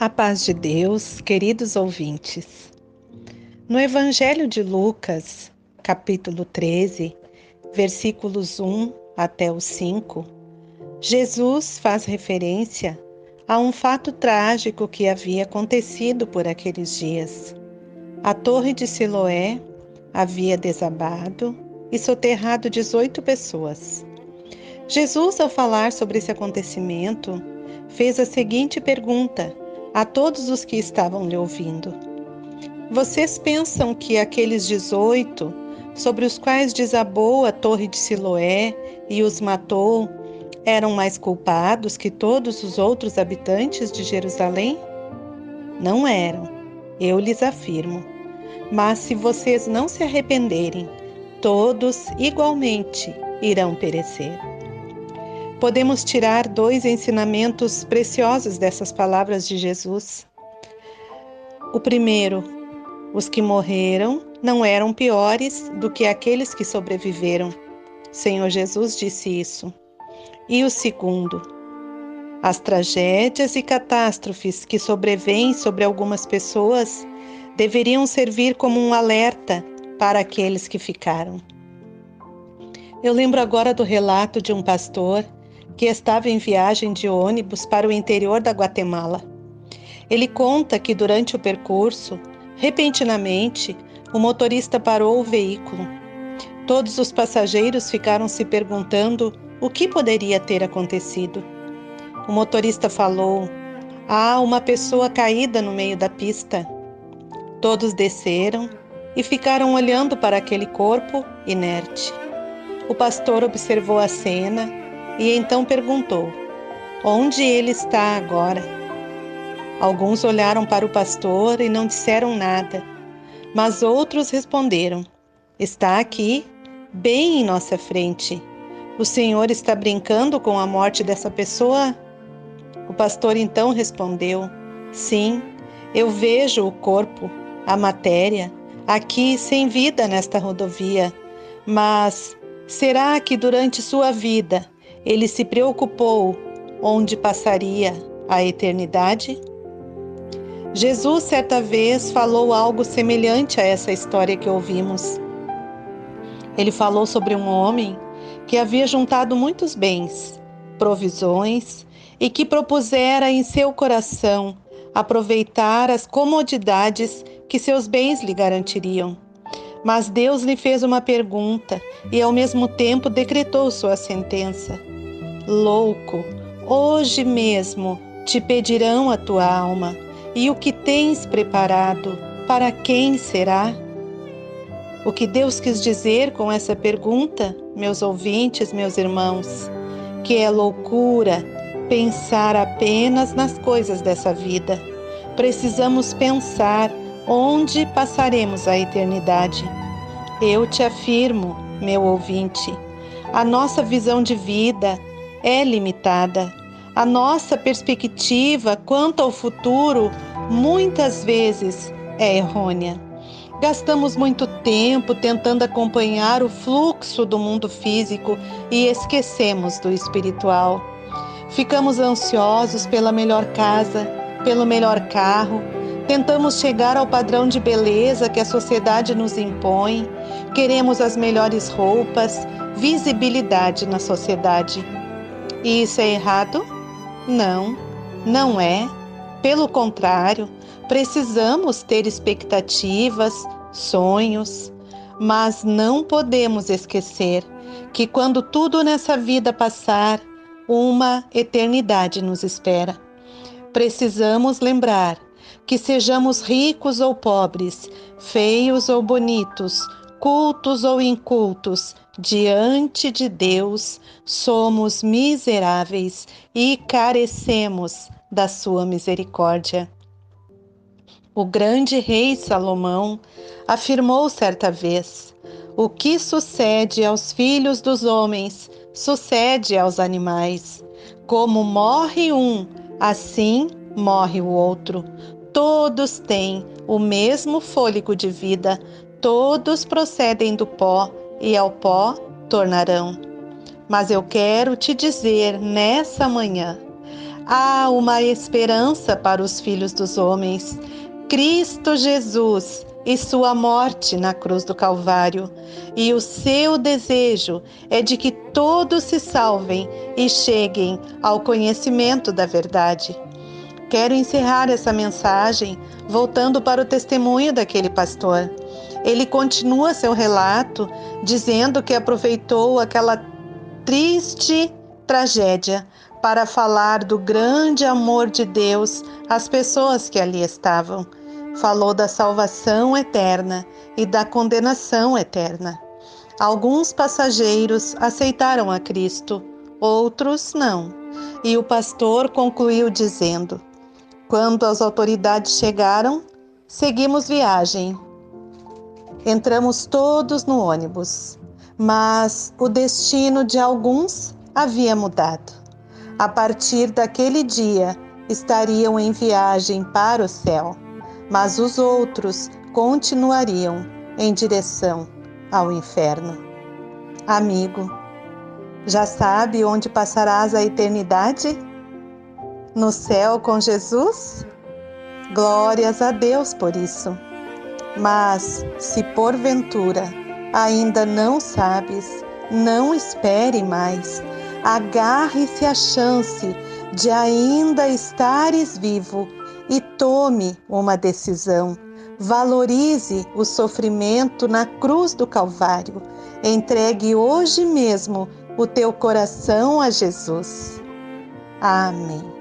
A paz de Deus, queridos ouvintes. No Evangelho de Lucas, capítulo 13, versículos 1 até o 5, Jesus faz referência a um fato trágico que havia acontecido por aqueles dias. A torre de Siloé havia desabado e soterrado 18 pessoas. Jesus, ao falar sobre esse acontecimento, fez a seguinte pergunta a todos os que estavam lhe ouvindo: Vocês pensam que aqueles 18 sobre os quais desabou a torre de Siloé e os matou eram mais culpados que todos os outros habitantes de Jerusalém? Não eram, eu lhes afirmo. Mas se vocês não se arrependerem, todos igualmente irão perecer. Podemos tirar dois ensinamentos preciosos dessas palavras de Jesus. O primeiro, os que morreram não eram piores do que aqueles que sobreviveram. Senhor Jesus disse isso. E o segundo, as tragédias e catástrofes que sobrevêm sobre algumas pessoas deveriam servir como um alerta para aqueles que ficaram. Eu lembro agora do relato de um pastor que estava em viagem de ônibus para o interior da Guatemala. Ele conta que durante o percurso, repentinamente, o motorista parou o veículo. Todos os passageiros ficaram se perguntando o que poderia ter acontecido. O motorista falou: Há uma pessoa caída no meio da pista. Todos desceram e ficaram olhando para aquele corpo inerte. O pastor observou a cena e então perguntou: Onde ele está agora? Alguns olharam para o pastor e não disseram nada, mas outros responderam: Está aqui, bem em nossa frente. O Senhor está brincando com a morte dessa pessoa? O pastor então respondeu: Sim, eu vejo o corpo, a matéria, aqui sem vida nesta rodovia. Mas será que durante sua vida ele se preocupou onde passaria a eternidade? Jesus, certa vez, falou algo semelhante a essa história que ouvimos. Ele falou sobre um homem que havia juntado muitos bens, provisões e que propusera em seu coração aproveitar as comodidades que seus bens lhe garantiriam. Mas Deus lhe fez uma pergunta e, ao mesmo tempo, decretou sua sentença louco, hoje mesmo te pedirão a tua alma, e o que tens preparado, para quem será? O que Deus quis dizer com essa pergunta, meus ouvintes, meus irmãos, que é loucura pensar apenas nas coisas dessa vida. Precisamos pensar onde passaremos a eternidade. Eu te afirmo, meu ouvinte, a nossa visão de vida é limitada. A nossa perspectiva quanto ao futuro muitas vezes é errônea. Gastamos muito tempo tentando acompanhar o fluxo do mundo físico e esquecemos do espiritual. Ficamos ansiosos pela melhor casa, pelo melhor carro, tentamos chegar ao padrão de beleza que a sociedade nos impõe, queremos as melhores roupas, visibilidade na sociedade. E isso é errado? Não, não é. Pelo contrário, precisamos ter expectativas, sonhos, mas não podemos esquecer que quando tudo nessa vida passar, uma eternidade nos espera. Precisamos lembrar que sejamos ricos ou pobres, feios ou bonitos, cultos ou incultos, diante de Deus somos miseráveis e carecemos da sua misericórdia. O grande rei Salomão afirmou certa vez: O que sucede aos filhos dos homens sucede aos animais. Como morre um, assim morre o outro. Todos têm o mesmo fôlego de vida, todos procedem do pó e ao pó tornarão. Mas eu quero te dizer nessa manhã: há uma esperança para os filhos dos homens. Cristo Jesus e sua morte na cruz do Calvário, e o seu desejo é de que todos se salvem e cheguem ao conhecimento da verdade. Quero encerrar essa mensagem voltando para o testemunho daquele pastor. Ele continua seu relato dizendo que aproveitou aquela triste tragédia para falar do grande amor de Deus às pessoas que ali estavam falou da salvação eterna e da condenação eterna. Alguns passageiros aceitaram a Cristo, outros não. E o pastor concluiu dizendo: Quando as autoridades chegaram, seguimos viagem. Entramos todos no ônibus, mas o destino de alguns havia mudado. A partir daquele dia, estariam em viagem para o céu mas os outros continuariam em direção ao inferno. Amigo, já sabe onde passarás a eternidade? No céu com Jesus? Glórias a Deus por isso. Mas, se porventura ainda não sabes, não espere mais. Agarre-se à chance de ainda estares vivo e tome uma decisão. Valorize o sofrimento na cruz do Calvário. Entregue hoje mesmo o teu coração a Jesus. Amém.